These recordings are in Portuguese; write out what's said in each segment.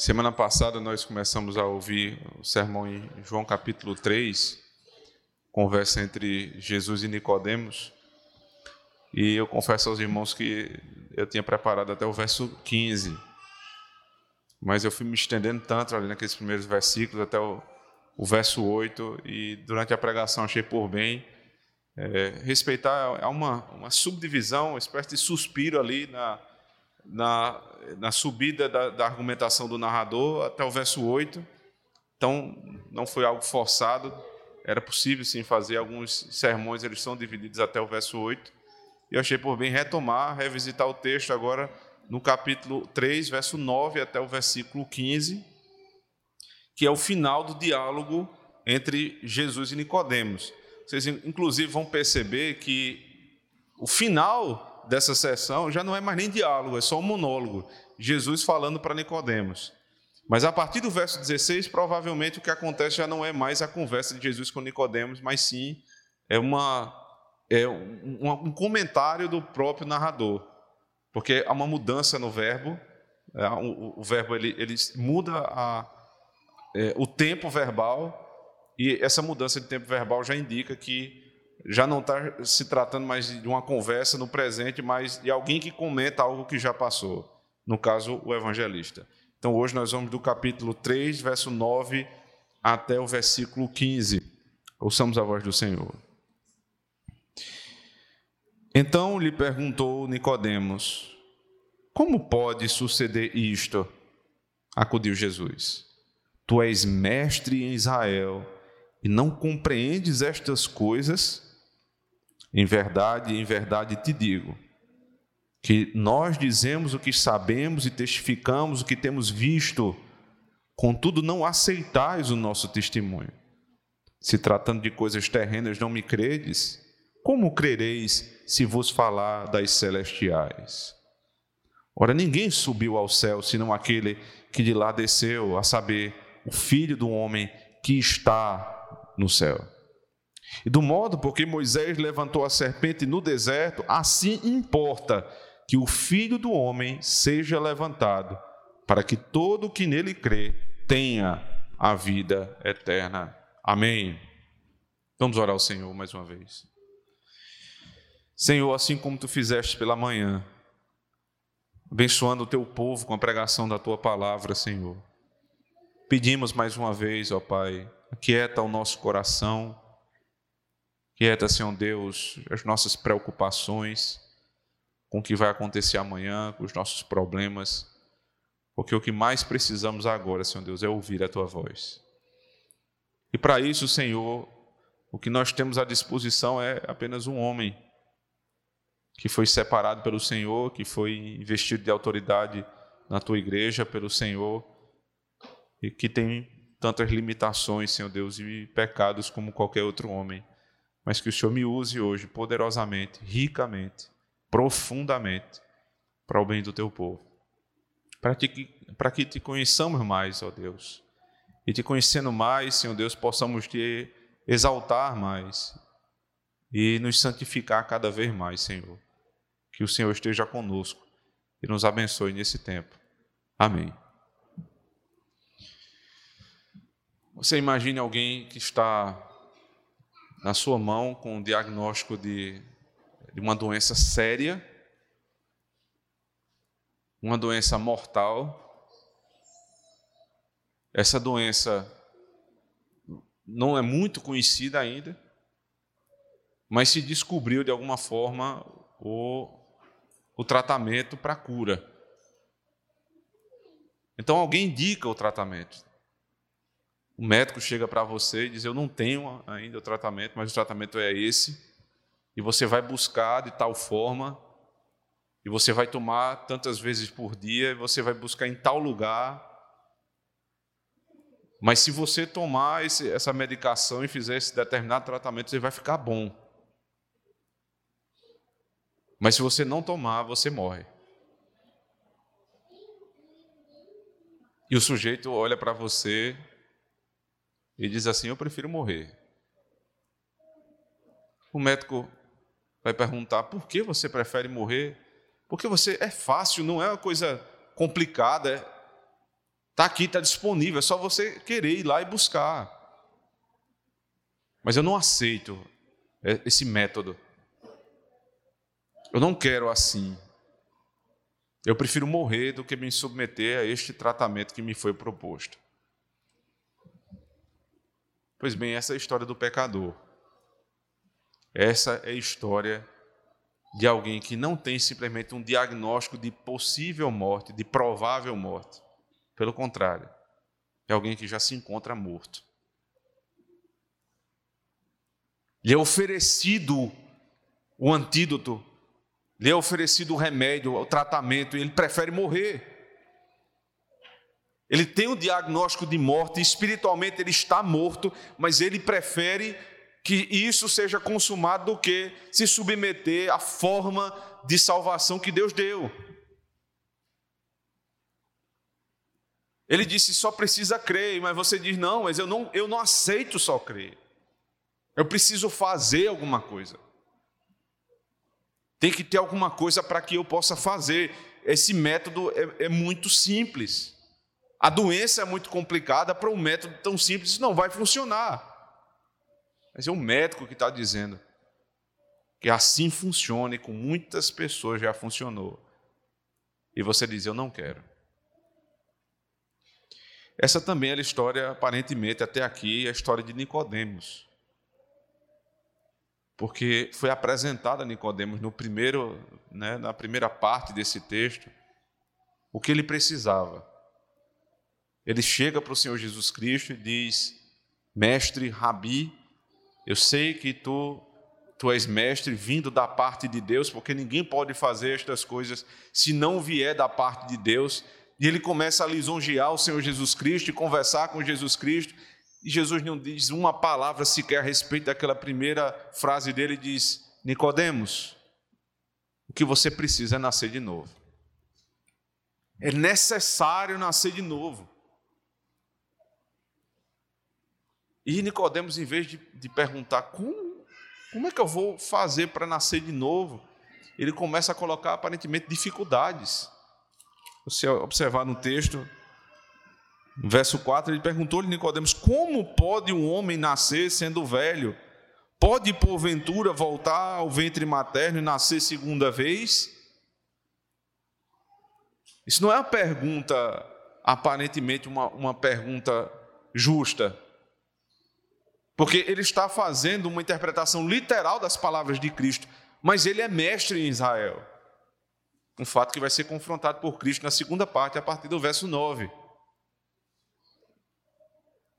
Semana passada nós começamos a ouvir o sermão em João capítulo 3, conversa entre Jesus e Nicodemos. E eu confesso aos irmãos que eu tinha preparado até o verso 15. Mas eu fui me estendendo tanto ali naqueles primeiros versículos até o, o verso 8 e durante a pregação achei por bem é, respeitar uma, uma subdivisão, uma espécie de suspiro ali na, na, na subida da, da, argumentação do narrador até o verso 8. Então, não foi algo forçado, era possível sim fazer alguns sermões, eles são divididos até o verso 8. E eu achei por bem retomar, revisitar o texto agora no capítulo 3, verso 9 até o versículo 15, que é o final do diálogo entre Jesus e Nicodemos. Vocês inclusive vão perceber que o final dessa sessão já não é mais nem diálogo, é só um monólogo. Jesus falando para Nicodemos. Mas a partir do verso 16, provavelmente o que acontece já não é mais a conversa de Jesus com Nicodemos, mas sim é uma é um, um comentário do próprio narrador, porque há uma mudança no verbo. É, o, o, verbo ele, ele muda a, é, o tempo verbal e essa mudança de tempo verbal já indica que já não está se tratando mais de uma conversa no presente, mas de alguém que comenta algo que já passou. No caso, o evangelista. Então, hoje nós vamos do capítulo 3, verso 9 até o versículo 15. Ouçamos a voz do Senhor. Então lhe perguntou Nicodemos: Como pode suceder isto? Acudiu Jesus: Tu és mestre em Israel e não compreendes estas coisas? Em verdade, em verdade te digo, que nós dizemos o que sabemos e testificamos o que temos visto, contudo não aceitais o nosso testemunho. Se tratando de coisas terrenas não me credes, como crereis se vos falar das celestiais? Ora, ninguém subiu ao céu senão aquele que de lá desceu, a saber, o Filho do homem que está no céu. E do modo porque Moisés levantou a serpente no deserto, assim importa que o filho do homem seja levantado, para que todo o que nele crê tenha a vida eterna. Amém. Vamos orar ao Senhor mais uma vez. Senhor, assim como tu fizeste pela manhã, abençoando o teu povo com a pregação da tua palavra, Senhor. Pedimos mais uma vez, ó Pai, aquieta o nosso coração Quieta, Senhor Deus, as nossas preocupações com o que vai acontecer amanhã, com os nossos problemas, porque o que mais precisamos agora, Senhor Deus, é ouvir a Tua voz. E para isso, Senhor, o que nós temos à disposição é apenas um homem que foi separado pelo Senhor, que foi investido de autoridade na tua igreja pelo Senhor e que tem tantas limitações, Senhor Deus, e pecados como qualquer outro homem mas que o Senhor me use hoje poderosamente, ricamente, profundamente, para o bem do teu povo. Para que, para que te conheçamos mais, ó Deus, e te conhecendo mais, Senhor Deus, possamos te exaltar mais e nos santificar cada vez mais, Senhor. Que o Senhor esteja conosco e nos abençoe nesse tempo. Amém. Você imagine alguém que está na sua mão com o diagnóstico de, de uma doença séria, uma doença mortal. Essa doença não é muito conhecida ainda, mas se descobriu de alguma forma o, o tratamento para cura. Então alguém indica o tratamento. O médico chega para você e diz: Eu não tenho ainda o tratamento, mas o tratamento é esse. E você vai buscar de tal forma, e você vai tomar tantas vezes por dia, e você vai buscar em tal lugar. Mas se você tomar esse, essa medicação e fizer esse determinado tratamento, você vai ficar bom. Mas se você não tomar, você morre. E o sujeito olha para você e diz assim: Eu prefiro morrer. O médico vai perguntar: Por que você prefere morrer? Porque você é fácil, não é uma coisa complicada. É... Está aqui, está disponível, é só você querer ir lá e buscar. Mas eu não aceito esse método. Eu não quero assim. Eu prefiro morrer do que me submeter a este tratamento que me foi proposto. Pois bem, essa é a história do pecador. Essa é a história de alguém que não tem simplesmente um diagnóstico de possível morte, de provável morte. Pelo contrário, é alguém que já se encontra morto. Lhe é oferecido o antídoto, lhe é oferecido o remédio, o tratamento, e ele prefere morrer. Ele tem o diagnóstico de morte, espiritualmente ele está morto, mas ele prefere que isso seja consumado do que se submeter à forma de salvação que Deus deu. Ele disse só precisa crer, mas você diz não, mas eu não, eu não aceito só crer. Eu preciso fazer alguma coisa. Tem que ter alguma coisa para que eu possa fazer. Esse método é, é muito simples. A doença é muito complicada para um método tão simples, não vai funcionar. Mas é um médico que está dizendo que assim funciona e com muitas pessoas já funcionou. E você diz: Eu não quero. Essa também era a história, aparentemente, até aqui, a história de Nicodemos porque foi apresentada a Nicodemos no primeiro, né, na primeira parte desse texto, o que ele precisava. Ele chega para o Senhor Jesus Cristo e diz: Mestre, Rabi, eu sei que tu, tu és mestre vindo da parte de Deus, porque ninguém pode fazer estas coisas se não vier da parte de Deus. E ele começa a lisonjear o Senhor Jesus Cristo e conversar com Jesus Cristo. E Jesus não diz uma palavra sequer a respeito daquela primeira frase dele, diz: Nicodemos, o que você precisa é nascer de novo. É necessário nascer de novo. E Nicodemos, em vez de, de perguntar como, como é que eu vou fazer para nascer de novo, ele começa a colocar aparentemente dificuldades. Você observar no texto, no verso 4, ele perguntou-lhe Nicodemos: Como pode um homem nascer sendo velho? Pode porventura voltar ao ventre materno e nascer segunda vez? Isso não é uma pergunta, aparentemente, uma, uma pergunta justa. Porque ele está fazendo uma interpretação literal das palavras de Cristo, mas ele é mestre em Israel. Um fato que vai ser confrontado por Cristo na segunda parte, a partir do verso 9.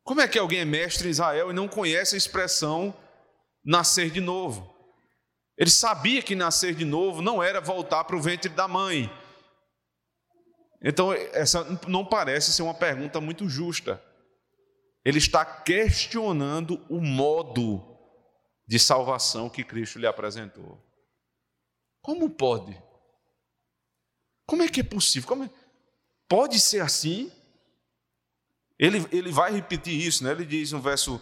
Como é que alguém é mestre em Israel e não conhece a expressão nascer de novo? Ele sabia que nascer de novo não era voltar para o ventre da mãe. Então, essa não parece ser uma pergunta muito justa. Ele está questionando o modo de salvação que Cristo lhe apresentou. Como pode? Como é que é possível? Como é? Pode ser assim? Ele, ele vai repetir isso, né? ele diz no verso,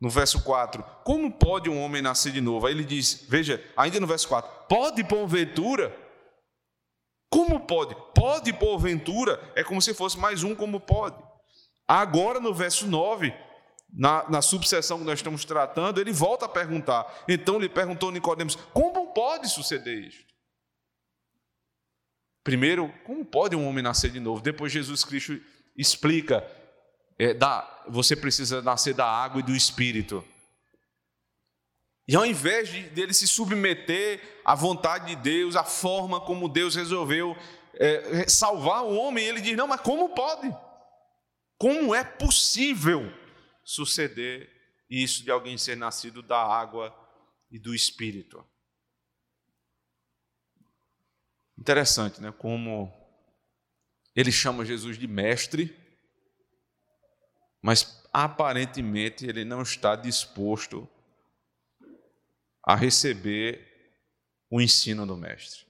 no verso 4: Como pode um homem nascer de novo? Aí ele diz, veja, ainda no verso 4: Pode porventura? Como pode? Pode porventura? É como se fosse mais um como pode. Agora no verso 9, na, na subseção que nós estamos tratando, ele volta a perguntar. Então lhe perguntou Nicodemos: Como pode suceder isto? Primeiro, como pode um homem nascer de novo? Depois Jesus Cristo explica é, da, você precisa nascer da água e do espírito. E ao invés de, dele se submeter à vontade de Deus, à forma como Deus resolveu é, salvar o homem, ele diz: Não, mas como pode? Como é possível suceder isso de alguém ser nascido da água e do espírito? Interessante, né? Como ele chama Jesus de mestre mas aparentemente ele não está disposto a receber o ensino do mestre.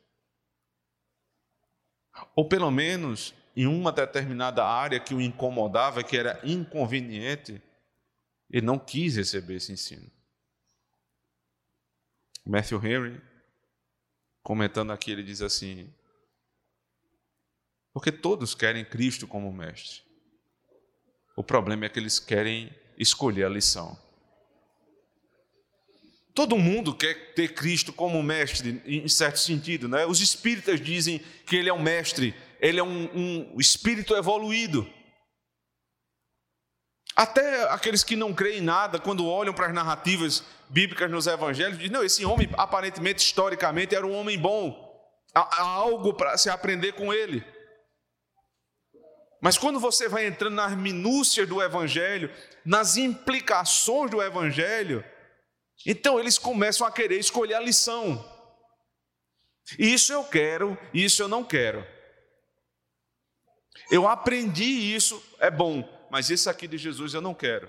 Ou pelo menos em uma determinada área que o incomodava, que era inconveniente, ele não quis receber esse ensino. Matthew Henry, comentando aqui, ele diz assim: porque todos querem Cristo como mestre. O problema é que eles querem escolher a lição. Todo mundo quer ter Cristo como mestre, em certo sentido, né? Os espíritas dizem que ele é um mestre, ele é um, um espírito evoluído. Até aqueles que não creem em nada, quando olham para as narrativas bíblicas nos evangelhos, dizem: não, esse homem, aparentemente, historicamente, era um homem bom. Há, algo para se aprender com ele. Mas quando você vai entrando nas minúcias do evangelho, nas implicações do evangelho, então eles começam a querer escolher a lição. Isso eu quero, isso eu não quero. Eu aprendi isso, é bom, mas esse aqui de Jesus eu não quero.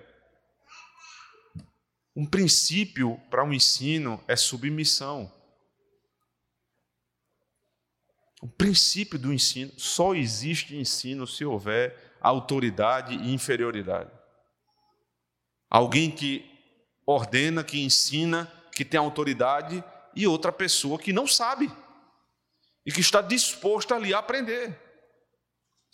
Um princípio para um ensino é submissão. O princípio do ensino só existe ensino se houver autoridade e inferioridade. Alguém que ordena, que ensina, que tem autoridade e outra pessoa que não sabe e que está disposta ali a aprender.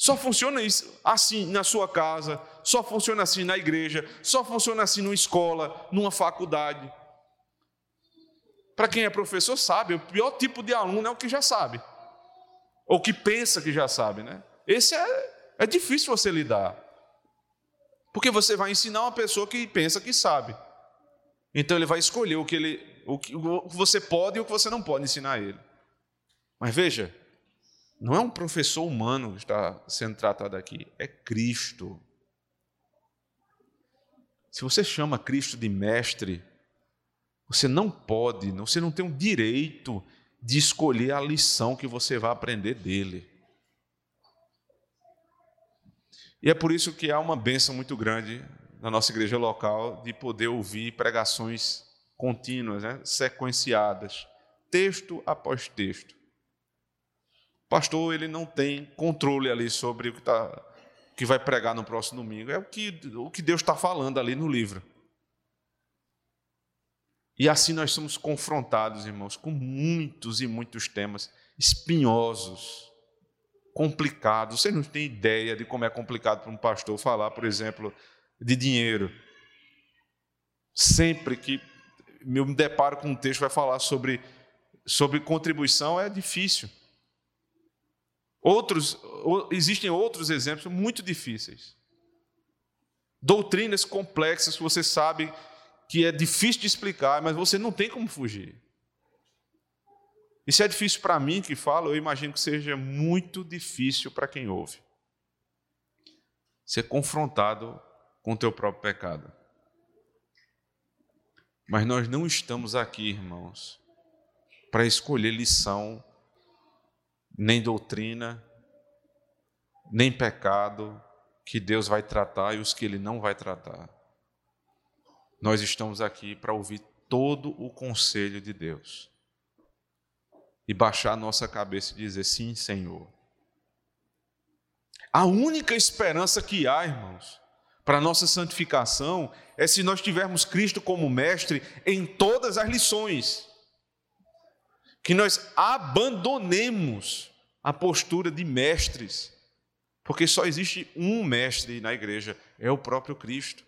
Só funciona isso assim na sua casa, só funciona assim na igreja, só funciona assim numa escola, numa faculdade. Para quem é professor sabe, o pior tipo de aluno é o que já sabe ou que pensa que já sabe, né? Esse é, é difícil você lidar. Porque você vai ensinar uma pessoa que pensa que sabe. Então ele vai escolher o que ele o que você pode e o que você não pode ensinar a ele. Mas veja, não é um professor humano que está sendo tratado aqui, é Cristo. Se você chama Cristo de mestre, você não pode, você não tem o direito de escolher a lição que você vai aprender dele. E é por isso que há uma benção muito grande na nossa igreja local de poder ouvir pregações contínuas, né? sequenciadas, texto após texto. Pastor ele não tem controle ali sobre o que, tá, que vai pregar no próximo domingo, é o que, o que Deus está falando ali no livro. E assim nós somos confrontados, irmãos, com muitos e muitos temas espinhosos, complicados. Você não tem ideia de como é complicado para um pastor falar, por exemplo, de dinheiro. Sempre que me deparo com um texto que vai falar sobre, sobre contribuição, é difícil. Outros, existem outros exemplos muito difíceis. Doutrinas complexas que você sabe que é difícil de explicar, mas você não tem como fugir. E se é difícil para mim que falo, eu imagino que seja muito difícil para quem ouve. Ser confrontado com o teu próprio pecado. Mas nós não estamos aqui, irmãos, para escolher lição, nem doutrina, nem pecado que Deus vai tratar e os que Ele não vai tratar nós estamos aqui para ouvir todo o conselho de Deus e baixar a nossa cabeça e dizer: Sim, Senhor. A única esperança que há, irmãos, para nossa santificação é se nós tivermos Cristo como mestre em todas as lições. Que nós abandonemos a postura de mestres, porque só existe um mestre na igreja, é o próprio Cristo.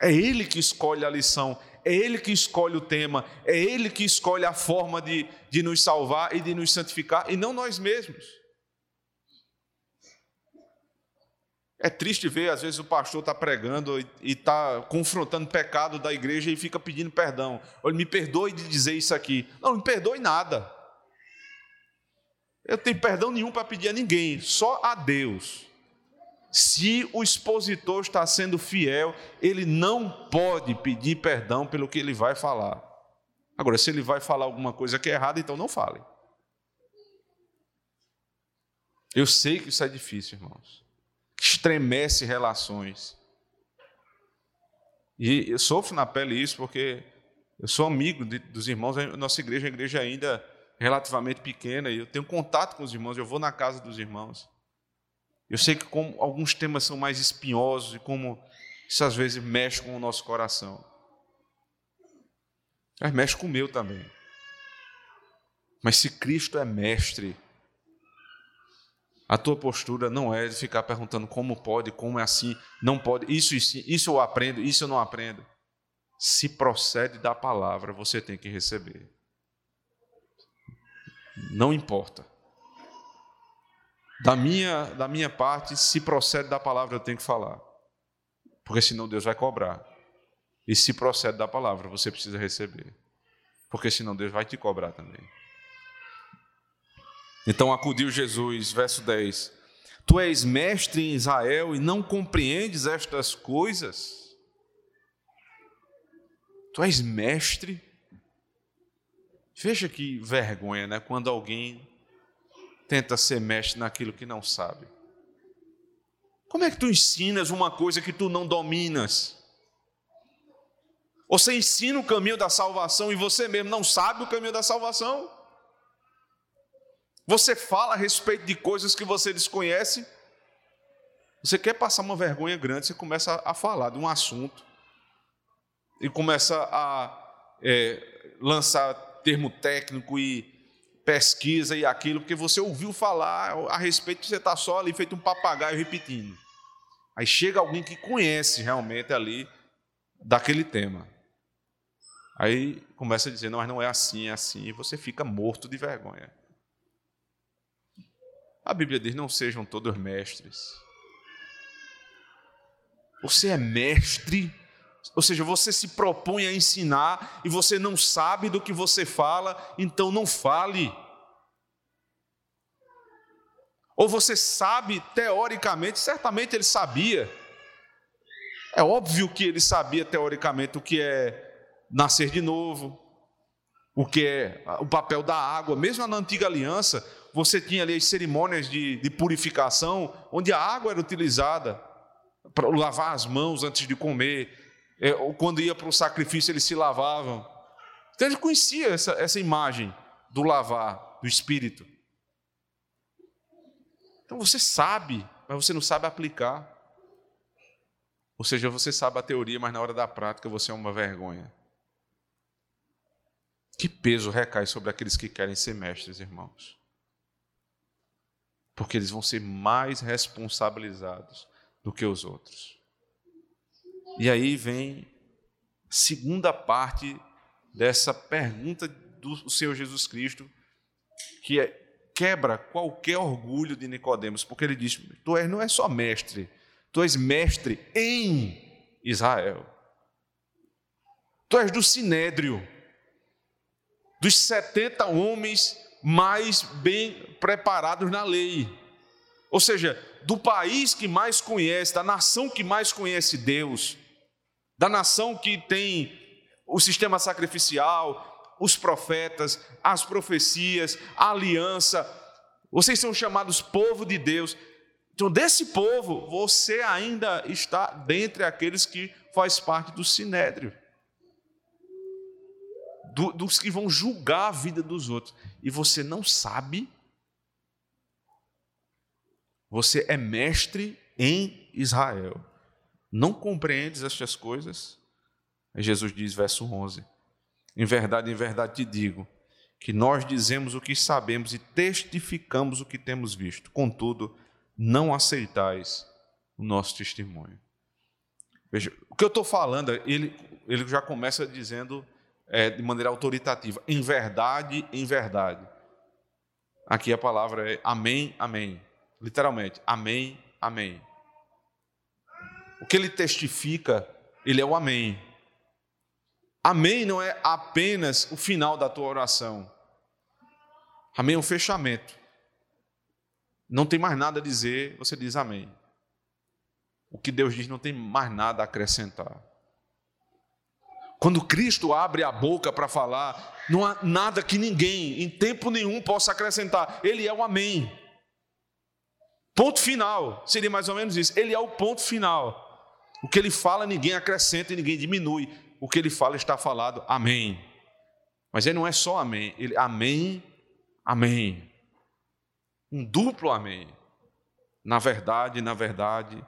É Ele que escolhe a lição, é Ele que escolhe o tema, é Ele que escolhe a forma de, de nos salvar e de nos santificar, e não nós mesmos. É triste ver, às vezes, o pastor está pregando e está confrontando o pecado da igreja e fica pedindo perdão. Olha, me perdoe de dizer isso aqui. Não, não me perdoe nada. Eu tenho perdão nenhum para pedir a ninguém, só a Deus. Se o expositor está sendo fiel, ele não pode pedir perdão pelo que ele vai falar. Agora, se ele vai falar alguma coisa que é errada, então não fale. Eu sei que isso é difícil, irmãos. Estremece relações. E eu sofro na pele isso porque eu sou amigo de, dos irmãos. Nossa igreja é uma igreja ainda relativamente pequena e eu tenho contato com os irmãos. Eu vou na casa dos irmãos. Eu sei que como alguns temas são mais espinhosos e como isso às vezes mexe com o nosso coração. Mas mexe com o meu também. Mas se Cristo é mestre, A tua postura não é de ficar perguntando como pode, como é assim, não pode, isso, isso, isso eu aprendo, isso eu não aprendo. Se procede da palavra, você tem que receber. Não importa. Da minha, da minha parte, se procede da palavra, eu tenho que falar. Porque senão Deus vai cobrar. E se procede da palavra, você precisa receber. Porque senão Deus vai te cobrar também. Então acudiu Jesus, verso 10: Tu és mestre em Israel e não compreendes estas coisas? Tu és mestre? Veja que vergonha, né? Quando alguém tenta ser mestre naquilo que não sabe. Como é que tu ensinas uma coisa que tu não dominas? Você ensina o caminho da salvação e você mesmo não sabe o caminho da salvação? Você fala a respeito de coisas que você desconhece? Você quer passar uma vergonha grande, você começa a falar de um assunto e começa a é, lançar termo técnico e pesquisa e aquilo, porque você ouviu falar a respeito, você está só ali feito um papagaio repetindo. Aí chega alguém que conhece realmente ali daquele tema. Aí começa a dizer, não, mas não é assim, é assim, e você fica morto de vergonha. A Bíblia diz: não sejam todos mestres. Você é mestre, ou seja, você se propõe a ensinar e você não sabe do que você fala, então não fale. Ou você sabe teoricamente, certamente ele sabia. É óbvio que ele sabia teoricamente o que é nascer de novo, o que é o papel da água. Mesmo na antiga aliança, você tinha ali as cerimônias de, de purificação, onde a água era utilizada para lavar as mãos antes de comer. É, ou quando ia para o sacrifício, eles se lavavam. Então ele conhecia essa, essa imagem do lavar, do espírito. Então você sabe, mas você não sabe aplicar. Ou seja, você sabe a teoria, mas na hora da prática você é uma vergonha. Que peso recai sobre aqueles que querem ser mestres, irmãos? Porque eles vão ser mais responsabilizados do que os outros. E aí vem a segunda parte dessa pergunta do Senhor Jesus Cristo, que é, quebra qualquer orgulho de Nicodemos, porque ele diz: Tu és, não é só mestre, tu és mestre em Israel. Tu és do sinédrio dos 70 homens mais bem preparados na lei. Ou seja, do país que mais conhece, da nação que mais conhece Deus, da nação que tem o sistema sacrificial, os profetas, as profecias, a aliança. Vocês são chamados povo de Deus. Então, desse povo, você ainda está dentre aqueles que faz parte do sinédrio do, dos que vão julgar a vida dos outros, e você não sabe, você é mestre em Israel. Não compreendes estas coisas? Aí Jesus diz, verso 11: Em verdade, em verdade te digo, que nós dizemos o que sabemos e testificamos o que temos visto, contudo, não aceitais o nosso testemunho. Veja, o que eu estou falando, ele, ele já começa dizendo é, de maneira autoritativa. Em verdade, em verdade. Aqui a palavra é amém, amém. Literalmente, amém, amém. O que ele testifica, ele é o amém. Amém não é apenas o final da tua oração. Amém é um fechamento. Não tem mais nada a dizer, você diz amém. O que Deus diz não tem mais nada a acrescentar. Quando Cristo abre a boca para falar, não há nada que ninguém, em tempo nenhum, possa acrescentar. Ele é o Amém. Ponto final. Seria mais ou menos isso. Ele é o ponto final. O que ele fala, ninguém acrescenta e ninguém diminui. O que ele fala está falado. Amém. Mas ele não é só amém. Ele, amém, amém. Um duplo amém. Na verdade, na verdade,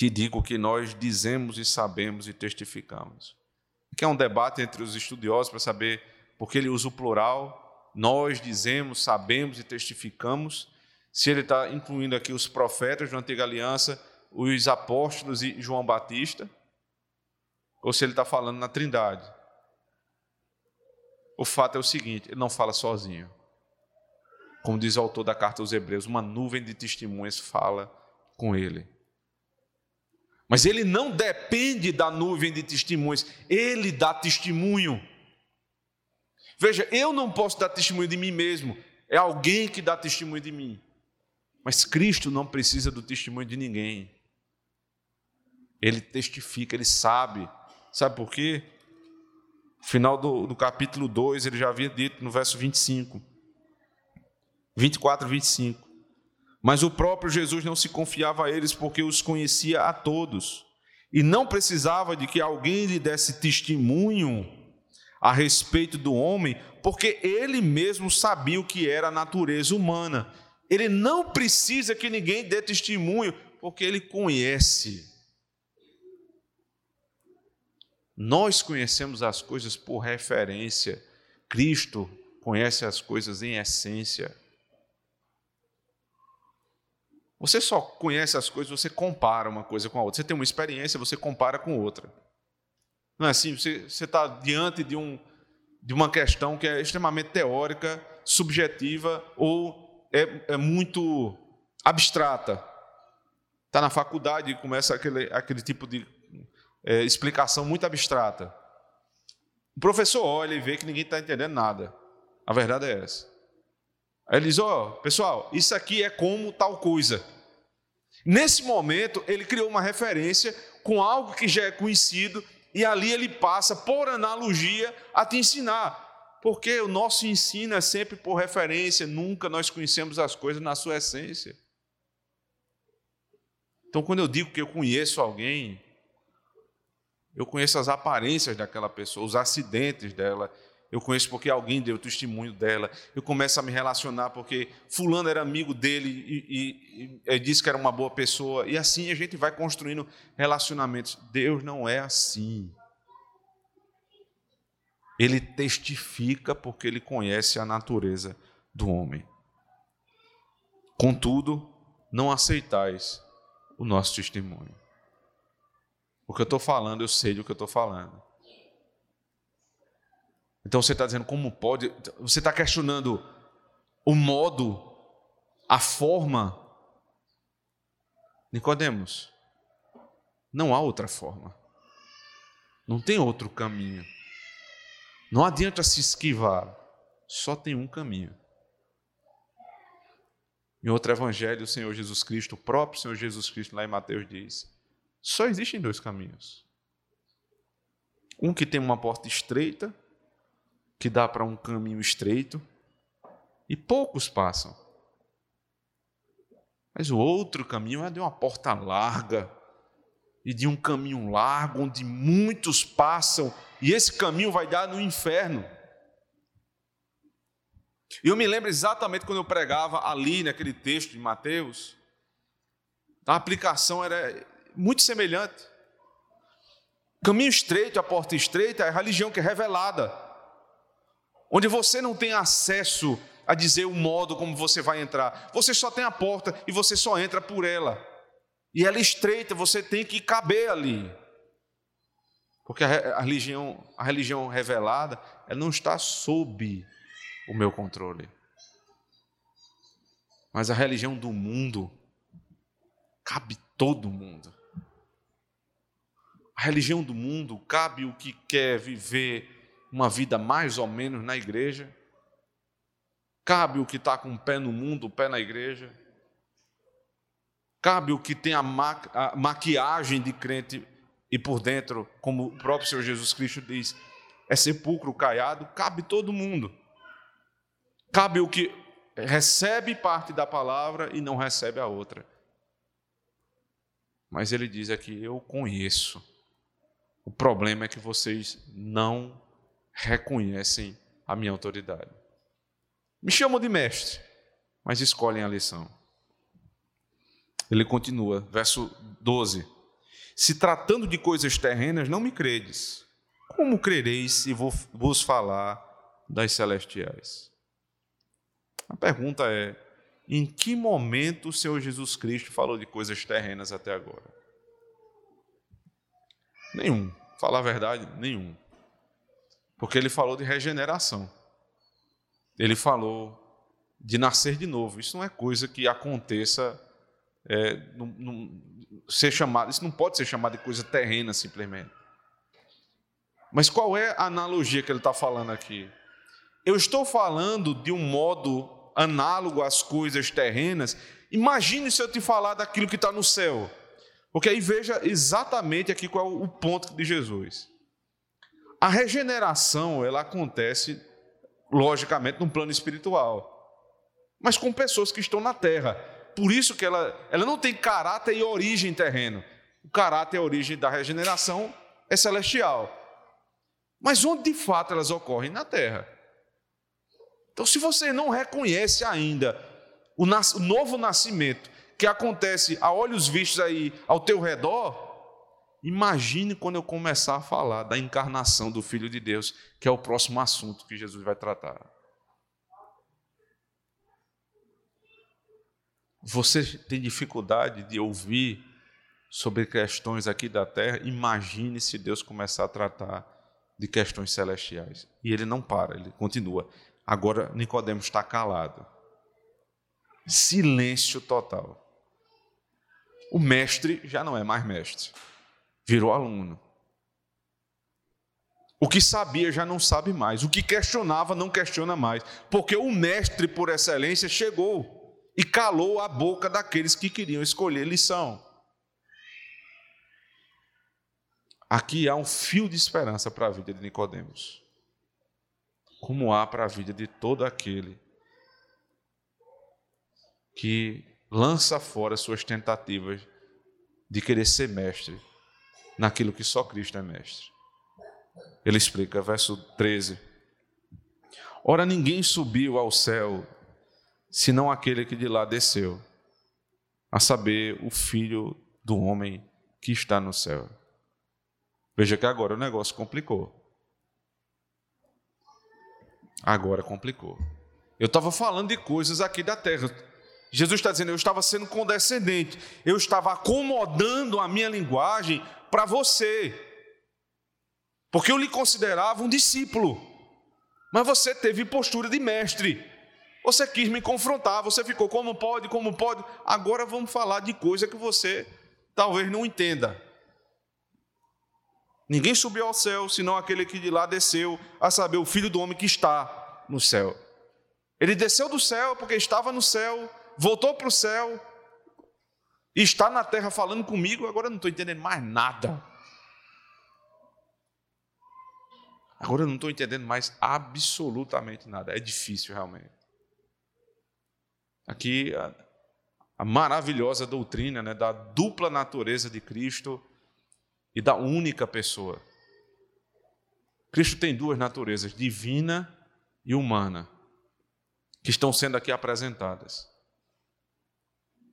te digo que nós dizemos e sabemos e testificamos. Que é um debate entre os estudiosos para saber por que ele usa o plural. Nós dizemos, sabemos e testificamos. se ele está incluindo aqui os profetas da antiga aliança, os apóstolos e João Batista, ou se ele está falando na Trindade. O fato é o seguinte: ele não fala sozinho. Como diz o autor da carta aos Hebreus, uma nuvem de testemunhas fala com ele. Mas ele não depende da nuvem de testemunhas, ele dá testemunho. Veja, eu não posso dar testemunho de mim mesmo, é alguém que dá testemunho de mim. Mas Cristo não precisa do testemunho de ninguém. Ele testifica, ele sabe. Sabe por quê? No final do, do capítulo 2, ele já havia dito no verso 25. 24 e 25. Mas o próprio Jesus não se confiava a eles porque os conhecia a todos e não precisava de que alguém lhe desse testemunho a respeito do homem, porque ele mesmo sabia o que era a natureza humana. Ele não precisa que ninguém dê testemunho, porque ele conhece. Nós conhecemos as coisas por referência. Cristo conhece as coisas em essência. Você só conhece as coisas, você compara uma coisa com a outra. Você tem uma experiência, você compara com outra. Não é assim? Você está diante de, um, de uma questão que é extremamente teórica, subjetiva ou é, é muito abstrata. Está na faculdade e começa aquele, aquele tipo de é, explicação muito abstrata. O professor olha e vê que ninguém está entendendo nada. A verdade é essa. Ele diz: Ó, oh, pessoal, isso aqui é como tal coisa. Nesse momento, ele criou uma referência com algo que já é conhecido, e ali ele passa, por analogia, a te ensinar. Porque o nosso ensino é sempre por referência, nunca nós conhecemos as coisas na sua essência. Então, quando eu digo que eu conheço alguém, eu conheço as aparências daquela pessoa, os acidentes dela, eu conheço porque alguém deu testemunho dela. Eu começo a me relacionar porque fulano era amigo dele e, e, e disse que era uma boa pessoa. E assim a gente vai construindo relacionamentos. Deus não é assim. Ele testifica porque ele conhece a natureza do homem. Contudo, não aceitais o nosso testemunho. O que eu estou falando, eu sei do que eu estou falando. Então você está dizendo como pode, você está questionando o modo, a forma. Nicodemos, não há outra forma. Não tem outro caminho. Não adianta se esquivar. Só tem um caminho. Em outro evangelho, o Senhor Jesus Cristo, o próprio Senhor Jesus Cristo, lá em Mateus, diz: só existem dois caminhos. Um que tem uma porta estreita que dá para um caminho estreito e poucos passam. Mas o outro caminho é de uma porta larga e de um caminho largo onde muitos passam e esse caminho vai dar no inferno. E eu me lembro exatamente quando eu pregava ali naquele texto de Mateus, a aplicação era muito semelhante. Caminho estreito, a porta estreita é a religião que é revelada onde você não tem acesso a dizer o modo como você vai entrar. Você só tem a porta e você só entra por ela. E ela é estreita, você tem que caber ali. Porque a religião, a religião revelada, ela não está sob o meu controle. Mas a religião do mundo cabe todo mundo. A religião do mundo cabe o que quer viver uma vida mais ou menos na igreja? Cabe o que está com o pé no mundo, o pé na igreja? Cabe o que tem a, ma a maquiagem de crente e por dentro, como o próprio Senhor Jesus Cristo diz, é sepulcro caiado? Cabe todo mundo. Cabe o que recebe parte da palavra e não recebe a outra. Mas ele diz aqui: Eu conheço. O problema é que vocês não reconhecem a minha autoridade. Me chamam de mestre, mas escolhem a lição. Ele continua, verso 12: Se tratando de coisas terrenas, não me credes, como crereis se vos falar das celestiais? A pergunta é: em que momento o Senhor Jesus Cristo falou de coisas terrenas até agora? Nenhum. Falar a verdade, nenhum. Porque ele falou de regeneração. Ele falou de nascer de novo. Isso não é coisa que aconteça, é, não, não, ser chamado, isso não pode ser chamado de coisa terrena simplesmente. Mas qual é a analogia que ele está falando aqui? Eu estou falando de um modo análogo às coisas terrenas, imagine se eu te falar daquilo que está no céu. Porque aí veja exatamente aqui qual é o ponto de Jesus. A regeneração, ela acontece, logicamente, num plano espiritual, mas com pessoas que estão na terra. Por isso que ela, ela não tem caráter e origem terreno. O caráter e a origem da regeneração é celestial. Mas onde de fato elas ocorrem? Na terra. Então, se você não reconhece ainda o, novo nascimento que acontece a olhos vistos aí ao teu redor, imagine quando eu começar a falar da encarnação do Filho de Deus, que é o próximo assunto que Jesus vai tratar. Você tem dificuldade de ouvir sobre questões aqui da terra, imagine se Deus começar a tratar de questões celestiais. E ele não para, ele continua. Agora Nicodemos está calado. Silêncio total. O mestre já não é mais mestre, virou aluno. O que sabia já não sabe mais, o que questionava não questiona mais, porque o mestre por excelência chegou e calou a boca daqueles que queriam escolher lição. Aqui há um fio de esperança para a vida de Nicodemos como há para a vida de todo aquele que lança fora suas tentativas de querer ser mestre naquilo que só Cristo é mestre. Ele explica, verso 13: Ora, ninguém subiu ao céu senão aquele que de lá desceu, a saber, o filho do homem que está no céu. Veja que agora o negócio complicou. Agora complicou. Eu estava falando de coisas aqui da terra. Jesus está dizendo, eu estava sendo condescendente, eu estava acomodando a minha linguagem para você, porque eu lhe considerava um discípulo, mas você teve postura de mestre, você quis me confrontar, você ficou como pode, como pode. Agora vamos falar de coisa que você talvez não entenda. Ninguém subiu ao céu, senão aquele que de lá desceu, a saber, o filho do homem que está no céu. Ele desceu do céu porque estava no céu, voltou para o céu, está na terra falando comigo, agora eu não estou entendendo mais nada. Agora eu não estou entendendo mais absolutamente nada. É difícil realmente. Aqui a, a maravilhosa doutrina né, da dupla natureza de Cristo e da única pessoa. Cristo tem duas naturezas, divina e humana, que estão sendo aqui apresentadas.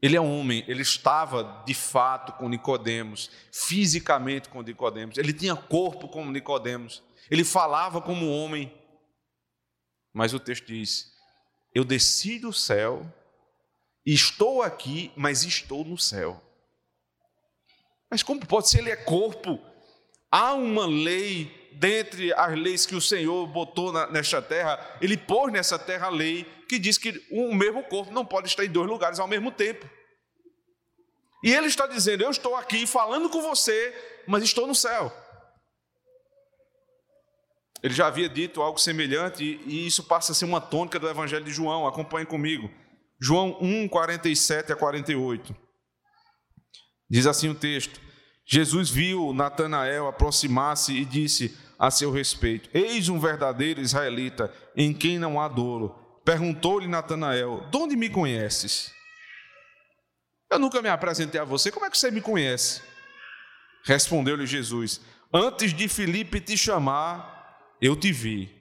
Ele é homem, ele estava de fato com Nicodemos, fisicamente com Nicodemos, ele tinha corpo como Nicodemos, ele falava como homem. Mas o texto diz: Eu desci do céu, estou aqui, mas estou no céu. Mas como pode ser? Ele é corpo. Há uma lei dentre as leis que o Senhor botou na, nesta terra, ele pôs nessa terra a lei que diz que o mesmo corpo não pode estar em dois lugares ao mesmo tempo. E ele está dizendo: Eu estou aqui falando com você, mas estou no céu. Ele já havia dito algo semelhante, e isso passa a ser uma tônica do Evangelho de João. Acompanhe comigo. João 1, 47 a 48. Diz assim o texto: Jesus viu Natanael aproximar-se e disse a seu respeito: Eis um verdadeiro israelita em quem não há dolo. Perguntou-lhe Natanael: De onde me conheces? Eu nunca me apresentei a você, como é que você me conhece? Respondeu-lhe Jesus: Antes de Filipe te chamar, eu te vi,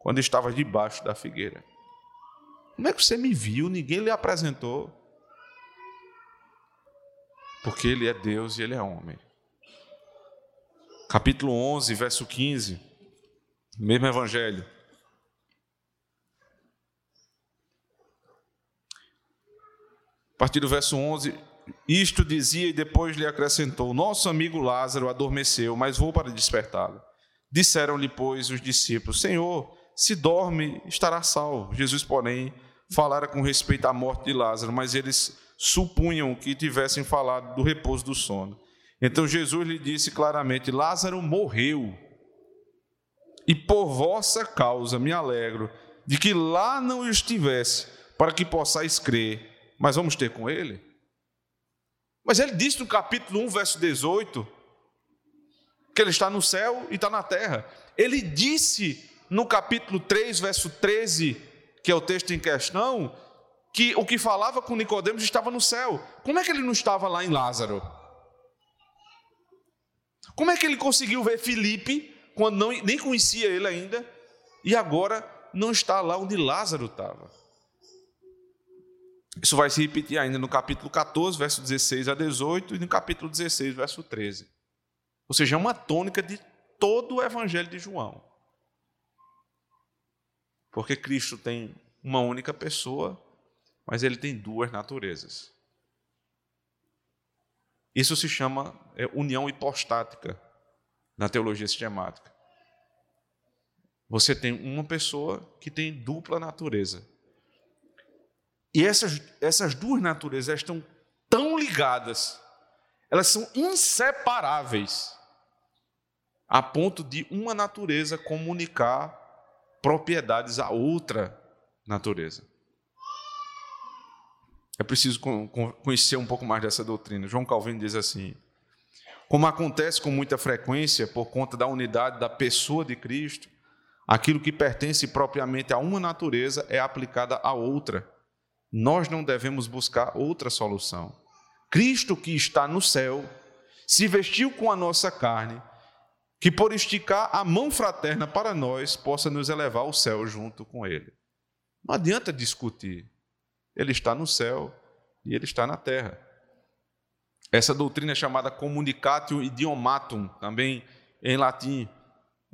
quando estavas debaixo da figueira. Como é que você me viu? Ninguém lhe apresentou porque ele é Deus e ele é homem. Capítulo 11, verso 15, mesmo evangelho. A partir do verso 11, isto dizia e depois lhe acrescentou: Nosso amigo Lázaro adormeceu, mas vou para despertá-lo. Disseram-lhe, pois, os discípulos: Senhor, se dorme, estará salvo. Jesus, porém, falara com respeito à morte de Lázaro, mas eles supunham que tivessem falado do repouso do sono. Então Jesus lhe disse claramente: Lázaro morreu. E por vossa causa me alegro de que lá não estivesse, para que possais crer. Mas vamos ter com ele? Mas ele disse no capítulo 1, verso 18, que ele está no céu e está na terra. Ele disse no capítulo 3, verso 13, que é o texto em questão, que o que falava com Nicodemos estava no céu. Como é que ele não estava lá em Lázaro? Como é que ele conseguiu ver Filipe quando não, nem conhecia ele ainda e agora não está lá onde Lázaro estava? Isso vai se repetir ainda no capítulo 14, verso 16 a 18 e no capítulo 16, verso 13. Ou seja, é uma tônica de todo o evangelho de João. Porque Cristo tem uma única pessoa, mas ele tem duas naturezas. Isso se chama é, união hipostática na teologia sistemática. Você tem uma pessoa que tem dupla natureza. E essas, essas duas naturezas estão tão ligadas, elas são inseparáveis, a ponto de uma natureza comunicar propriedades a outra natureza. É preciso conhecer um pouco mais dessa doutrina. João Calvino diz assim: como acontece com muita frequência por conta da unidade da pessoa de Cristo, aquilo que pertence propriamente a uma natureza é aplicada a outra. Nós não devemos buscar outra solução. Cristo que está no céu se vestiu com a nossa carne, que por esticar a mão fraterna para nós possa nos elevar ao céu junto com Ele. Não adianta discutir. Ele está no céu e ele está na terra. Essa doutrina é chamada communicatio idiomatum, também em latim.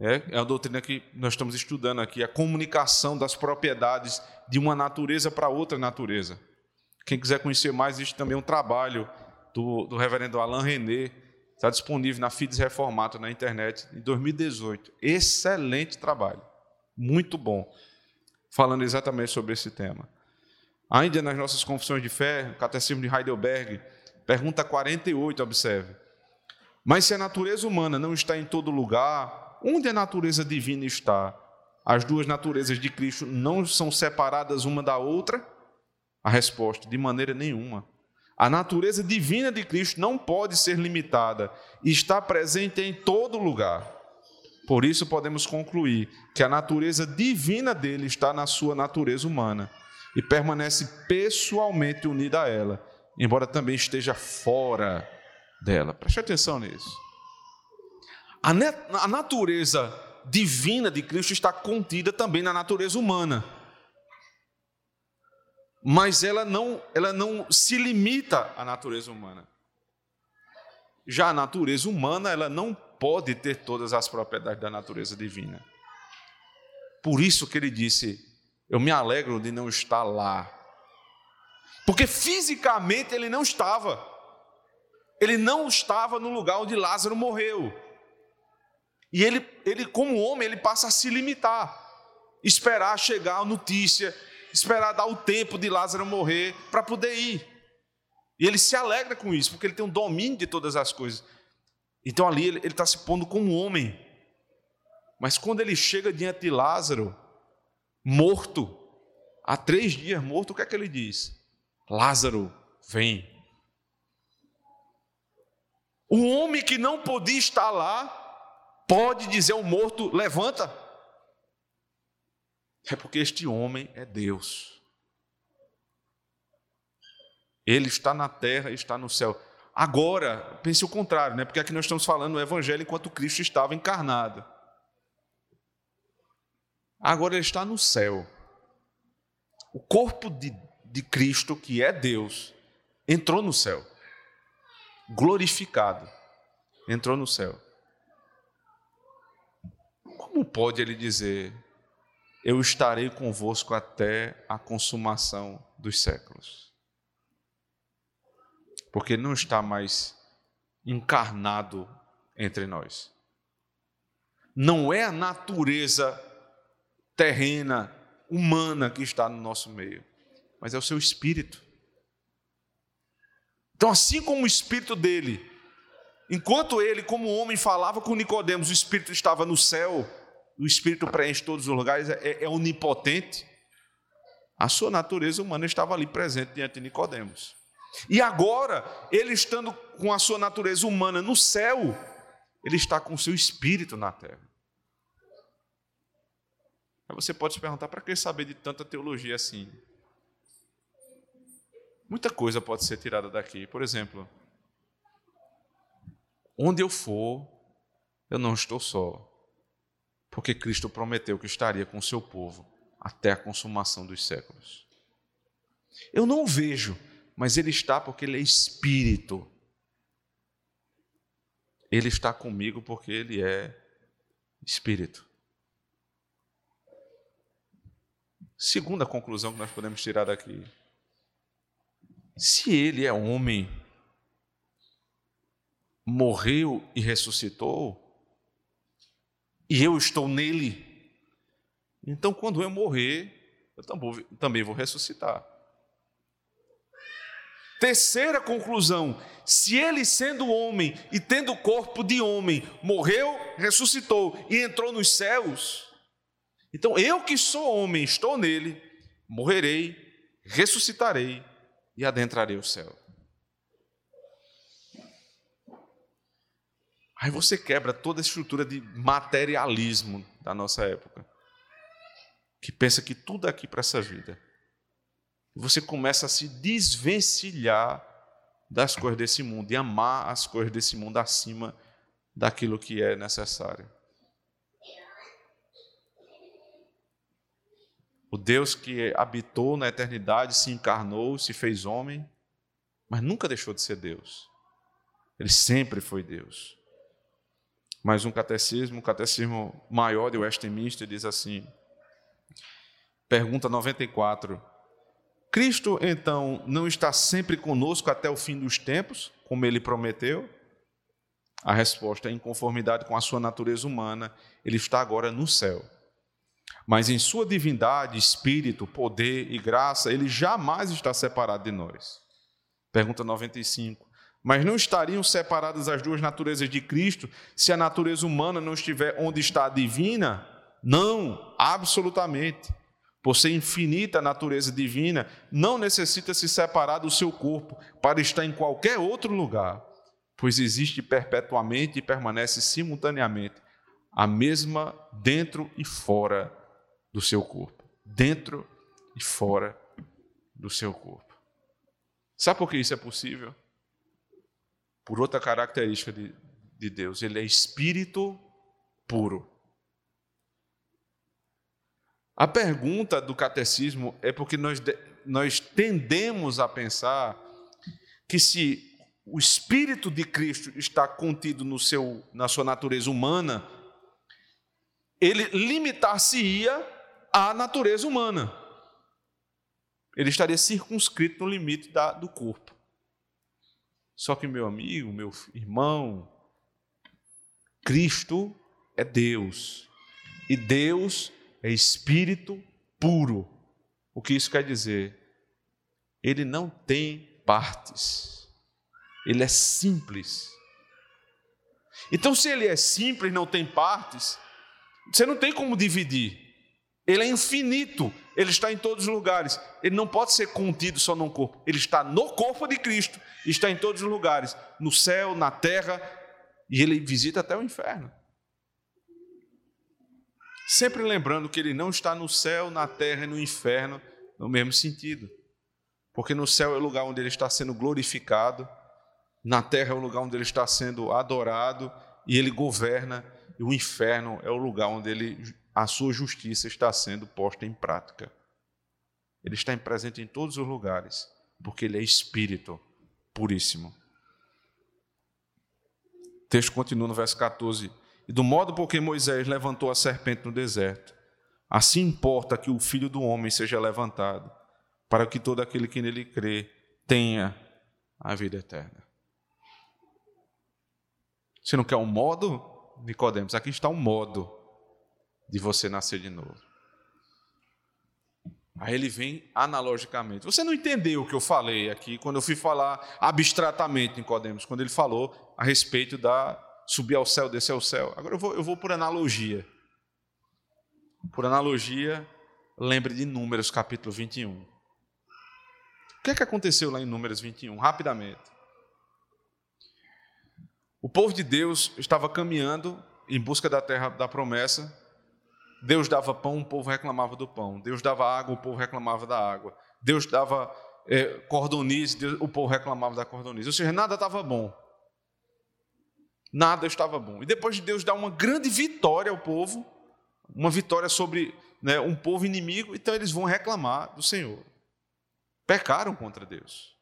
É, é a doutrina que nós estamos estudando aqui, a comunicação das propriedades de uma natureza para outra natureza. Quem quiser conhecer mais, existe também um trabalho do, do reverendo Alain René, está disponível na Fides Reformato na internet, em 2018. Excelente trabalho, muito bom, falando exatamente sobre esse tema. Ainda nas nossas confissões de fé, o Catecismo de Heidelberg, pergunta 48, observe. Mas se a natureza humana não está em todo lugar, onde a natureza divina está? As duas naturezas de Cristo não são separadas uma da outra? A resposta: de maneira nenhuma. A natureza divina de Cristo não pode ser limitada está presente em todo lugar. Por isso podemos concluir que a natureza divina dele está na sua natureza humana e permanece pessoalmente unida a ela, embora também esteja fora dela. Preste atenção nisso. A, a natureza divina de Cristo está contida também na natureza humana. Mas ela não, ela não se limita à natureza humana. Já a natureza humana, ela não pode ter todas as propriedades da natureza divina. Por isso que ele disse: eu me alegro de não estar lá. Porque fisicamente ele não estava. Ele não estava no lugar onde Lázaro morreu. E ele, ele como homem, ele passa a se limitar. Esperar chegar a notícia, esperar dar o tempo de Lázaro morrer para poder ir. E ele se alegra com isso, porque ele tem um domínio de todas as coisas. Então ali ele está se pondo como homem. Mas quando ele chega diante de Lázaro, morto, há três dias morto, o que é que ele diz? Lázaro, vem. O homem que não podia estar lá, pode dizer ao morto: levanta. É porque este homem é Deus. Ele está na terra está no céu. Agora, pense o contrário, né? porque aqui nós estamos falando do Evangelho enquanto Cristo estava encarnado. Agora ele está no céu. O corpo de, de Cristo, que é Deus, entrou no céu. Glorificado. Entrou no céu. Como pode ele dizer: Eu estarei convosco até a consumação dos séculos? porque não está mais encarnado entre nós. Não é a natureza terrena, humana que está no nosso meio, mas é o seu espírito. Então, assim como o espírito dele, enquanto ele, como homem, falava com Nicodemos, o espírito estava no céu, o espírito preenche todos os lugares, é, é onipotente. A sua natureza humana estava ali presente diante de Nicodemos. E agora, ele estando com a sua natureza humana no céu, ele está com o seu espírito na terra. Aí você pode se perguntar: para que saber de tanta teologia assim? Muita coisa pode ser tirada daqui. Por exemplo, onde eu for, eu não estou só, porque Cristo prometeu que estaria com o seu povo até a consumação dos séculos. Eu não o vejo, mas ele está porque ele é espírito. Ele está comigo porque ele é espírito. Segunda conclusão que nós podemos tirar daqui. Se ele é homem, morreu e ressuscitou, e eu estou nele, então quando eu morrer, eu também vou ressuscitar. Terceira conclusão: se ele, sendo homem e tendo corpo de homem, morreu, ressuscitou e entrou nos céus, então eu que sou homem, estou nele, morrerei, ressuscitarei e adentrarei o céu. Aí você quebra toda a estrutura de materialismo da nossa época, que pensa que tudo é aqui para essa vida você começa a se desvencilhar das coisas desse mundo e amar as coisas desse mundo acima daquilo que é necessário. O Deus que habitou na eternidade se encarnou, se fez homem, mas nunca deixou de ser Deus. Ele sempre foi Deus. Mais um catecismo, o catecismo maior de Westminster diz assim: Pergunta 94. Cristo, então, não está sempre conosco até o fim dos tempos, como ele prometeu? A resposta é em conformidade com a sua natureza humana, ele está agora no céu. Mas em sua divindade, espírito, poder e graça, ele jamais está separado de nós. Pergunta 95. Mas não estariam separadas as duas naturezas de Cristo se a natureza humana não estiver onde está a divina? Não, absolutamente por ser infinita a natureza divina, não necessita se separar do seu corpo para estar em qualquer outro lugar, pois existe perpetuamente e permanece simultaneamente a mesma dentro e fora do seu corpo. Dentro e fora do seu corpo. Sabe por que isso é possível? Por outra característica de, de Deus, ele é espírito puro. A pergunta do catecismo é porque nós, nós tendemos a pensar que se o Espírito de Cristo está contido no seu, na sua natureza humana, ele limitar-se-ia à natureza humana. Ele estaria circunscrito no limite da, do corpo. Só que, meu amigo, meu irmão, Cristo é Deus. E Deus é espírito puro. O que isso quer dizer? Ele não tem partes. Ele é simples. Então, se ele é simples, não tem partes, você não tem como dividir. Ele é infinito, ele está em todos os lugares. Ele não pode ser contido só num corpo. Ele está no corpo de Cristo, está em todos os lugares, no céu, na terra, e ele visita até o inferno. Sempre lembrando que ele não está no céu, na terra e no inferno no mesmo sentido. Porque no céu é o lugar onde ele está sendo glorificado, na terra é o lugar onde ele está sendo adorado e ele governa, e o inferno é o lugar onde ele, a sua justiça está sendo posta em prática. Ele está presente em todos os lugares, porque ele é espírito puríssimo. O texto continua no verso 14 e do modo por que Moisés levantou a serpente no deserto, assim importa que o filho do homem seja levantado, para que todo aquele que nele crê tenha a vida eterna. Você não quer um modo, Nicodemos? Aqui está um modo de você nascer de novo. Aí ele vem analogicamente. Você não entendeu o que eu falei aqui quando eu fui falar abstratamente, Nicodemos, quando ele falou a respeito da subir ao céu, descer ao céu. Agora eu vou, eu vou por analogia. Por analogia, lembre de Números capítulo 21. O que é que aconteceu lá em Números 21? Rapidamente. O povo de Deus estava caminhando em busca da terra da promessa Deus dava pão, o povo reclamava do pão. Deus dava água, o povo reclamava da água. Deus dava é, Deus, o povo reclamava da cordonize. Ou seja, nada estava bom. Nada estava bom. E depois de Deus dar uma grande vitória ao povo, uma vitória sobre né, um povo inimigo, então eles vão reclamar do Senhor. Pecaram contra Deus.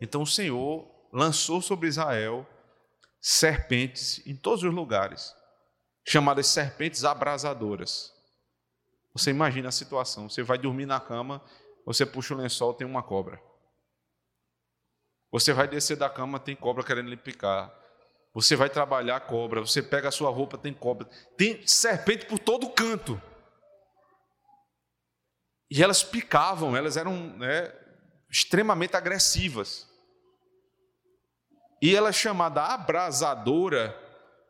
Então o Senhor lançou sobre Israel serpentes em todos os lugares chamadas serpentes abrasadoras. Você imagina a situação: você vai dormir na cama, você puxa o lençol, tem uma cobra. Você vai descer da cama, tem cobra querendo lhe picar. Você vai trabalhar, cobra. Você pega a sua roupa, tem cobra. Tem serpente por todo canto. E elas picavam, elas eram né, extremamente agressivas. E ela é chamada abrasadora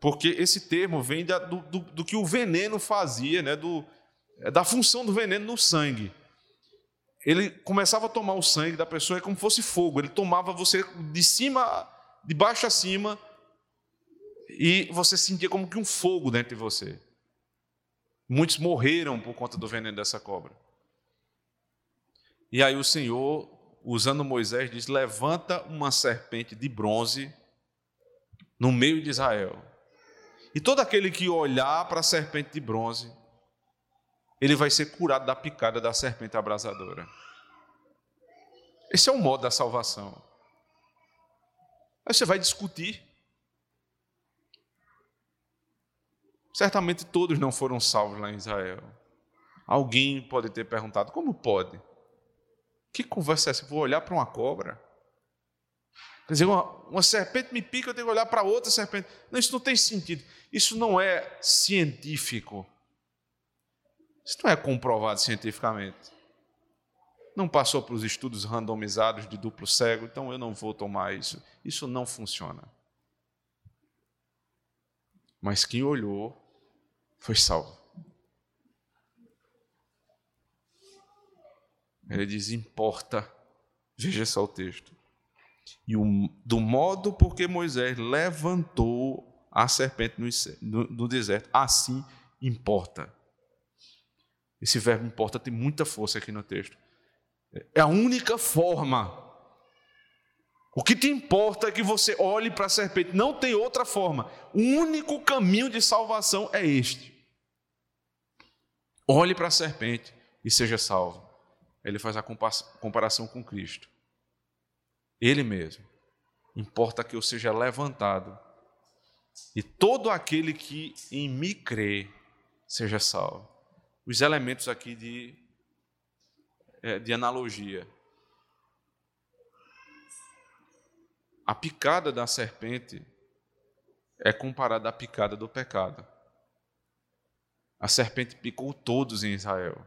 porque esse termo vem da, do, do, do, que o veneno fazia, né, do, é, da função do veneno no sangue. Ele começava a tomar o sangue da pessoa é como se fosse fogo, ele tomava você de cima, de baixo a cima, e você sentia como que um fogo dentro de você. Muitos morreram por conta do veneno dessa cobra. E aí o Senhor, usando Moisés, diz: levanta uma serpente de bronze no meio de Israel e todo aquele que olhar para a serpente de bronze, ele vai ser curado da picada da serpente abrasadora. Esse é o modo da salvação. Aí você vai discutir. Certamente todos não foram salvos lá em Israel. Alguém pode ter perguntado: como pode? Que conversa é essa? Vou olhar para uma cobra? Quer dizer, uma, uma serpente me pica, eu tenho que olhar para outra serpente. Não, isso não tem sentido. Isso não é científico. Isso não é comprovado cientificamente. Não passou para os estudos randomizados de duplo cego, então eu não vou tomar isso. Isso não funciona. Mas quem olhou foi salvo. Ele diz: importa. Veja só o texto. E o, do modo porque Moisés levantou a serpente no, no, no deserto, assim importa. Esse verbo importa tem muita força aqui no texto. É a única forma. O que te importa é que você olhe para a serpente, não tem outra forma. O único caminho de salvação é este. Olhe para a serpente e seja salvo. Ele faz a comparação com Cristo. Ele mesmo. Importa que eu seja levantado e todo aquele que em mim crê seja salvo. Os elementos aqui de, é, de analogia. A picada da serpente é comparada à picada do pecado. A serpente picou todos em Israel.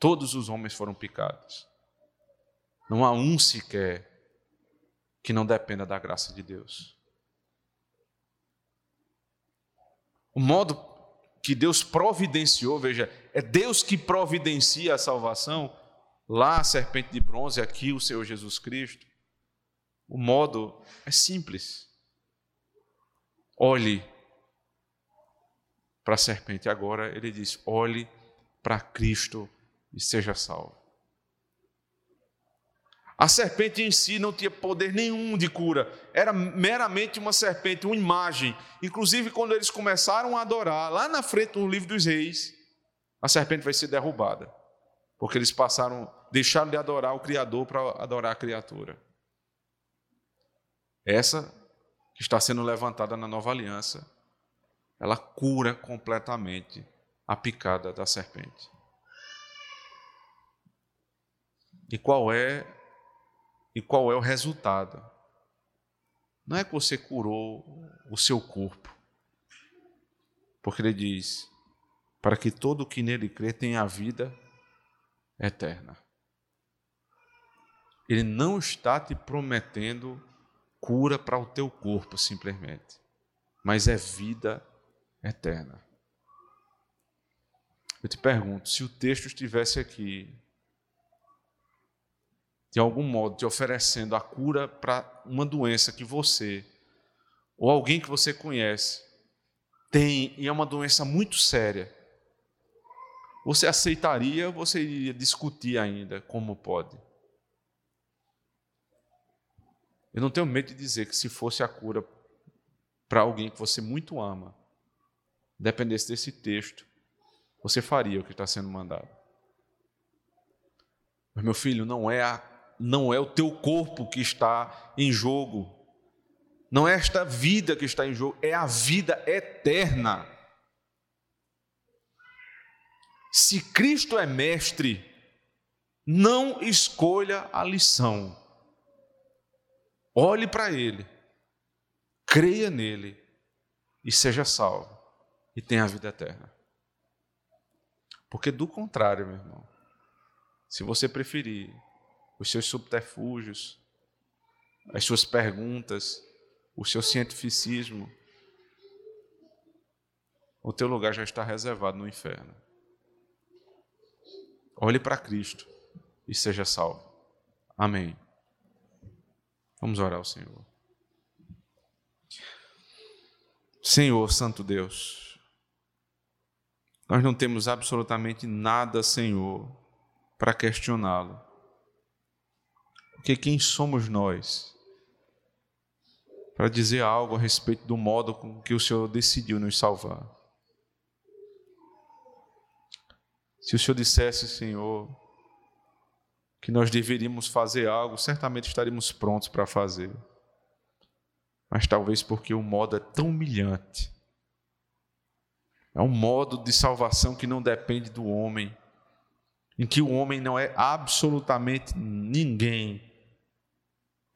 Todos os homens foram picados. Não há um sequer que não dependa da graça de Deus. O modo que Deus providenciou, veja, é Deus que providencia a salvação, lá a serpente de bronze, aqui o Senhor Jesus Cristo. O modo é simples. Olhe para a serpente. Agora ele diz: olhe para Cristo e seja salvo. A serpente em si não tinha poder nenhum de cura, era meramente uma serpente, uma imagem. Inclusive, quando eles começaram a adorar, lá na frente no livro dos reis, a serpente vai ser derrubada, porque eles passaram, deixaram de adorar o Criador para adorar a criatura. Essa que está sendo levantada na nova aliança, ela cura completamente a picada da serpente. E qual é e qual é o resultado. Não é que você curou o seu corpo, porque ele diz: para que todo que nele crê tenha a vida eterna. Ele não está te prometendo cura para o teu corpo simplesmente, mas é vida eterna. Eu te pergunto, se o texto estivesse aqui, de algum modo te oferecendo a cura para uma doença que você ou alguém que você conhece tem e é uma doença muito séria, você aceitaria ou você iria discutir ainda como pode? Eu não tenho medo de dizer que se fosse a cura para alguém que você muito ama, dependesse desse texto, você faria o que está sendo mandado. Mas meu filho, não é a, não é o teu corpo que está em jogo. Não é esta vida que está em jogo, é a vida eterna. Se Cristo é mestre, não escolha a lição. Olhe para Ele, creia nele e seja salvo e tenha a vida eterna. Porque do contrário, meu irmão, se você preferir os seus subterfúgios, as suas perguntas, o seu cientificismo, o teu lugar já está reservado no inferno. Olhe para Cristo e seja salvo. Amém. Vamos orar ao Senhor. Senhor, Santo Deus, nós não temos absolutamente nada, Senhor, para questioná-lo. Porque quem somos nós para dizer algo a respeito do modo com que o Senhor decidiu nos salvar? Se o Senhor dissesse, Senhor, que nós deveríamos fazer algo, certamente estaríamos prontos para fazer. Mas talvez porque o modo é tão humilhante. É um modo de salvação que não depende do homem, em que o homem não é absolutamente ninguém,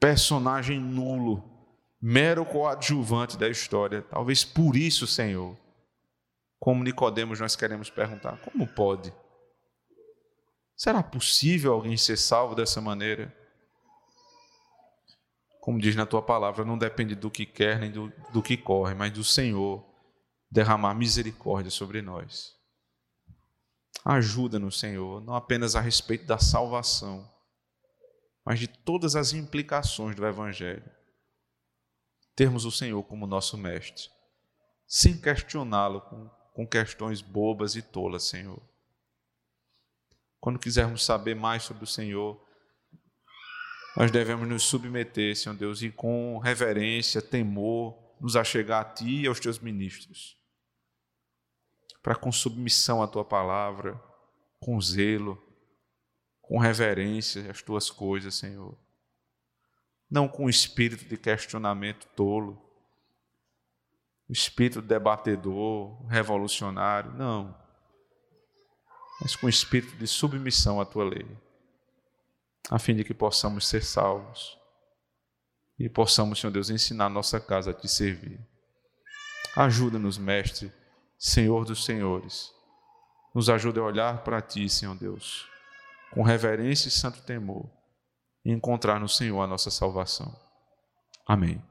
personagem nulo, mero coadjuvante da história. Talvez por isso, Senhor, como Nicodemos, nós queremos perguntar: como pode? Será possível alguém ser salvo dessa maneira? Como diz na tua palavra, não depende do que quer nem do, do que corre, mas do Senhor derramar misericórdia sobre nós. Ajuda-nos, Senhor, não apenas a respeito da salvação, mas de todas as implicações do Evangelho. Termos o Senhor como nosso mestre, sem questioná-lo com com questões bobas e tolas, Senhor. Quando quisermos saber mais sobre o Senhor, nós devemos nos submeter, Senhor Deus, e com reverência, temor, nos achegar a Ti e aos Teus ministros. Para com submissão à Tua palavra, com zelo, com reverência às Tuas coisas, Senhor. Não com espírito de questionamento tolo, o espírito debatedor, revolucionário, não. Mas com o espírito de submissão à tua lei, a fim de que possamos ser salvos e possamos, Senhor Deus, ensinar nossa casa a te servir. Ajuda-nos, Mestre, Senhor dos Senhores. Nos ajude a olhar para ti, Senhor Deus, com reverência e santo temor, e encontrar no Senhor a nossa salvação. Amém.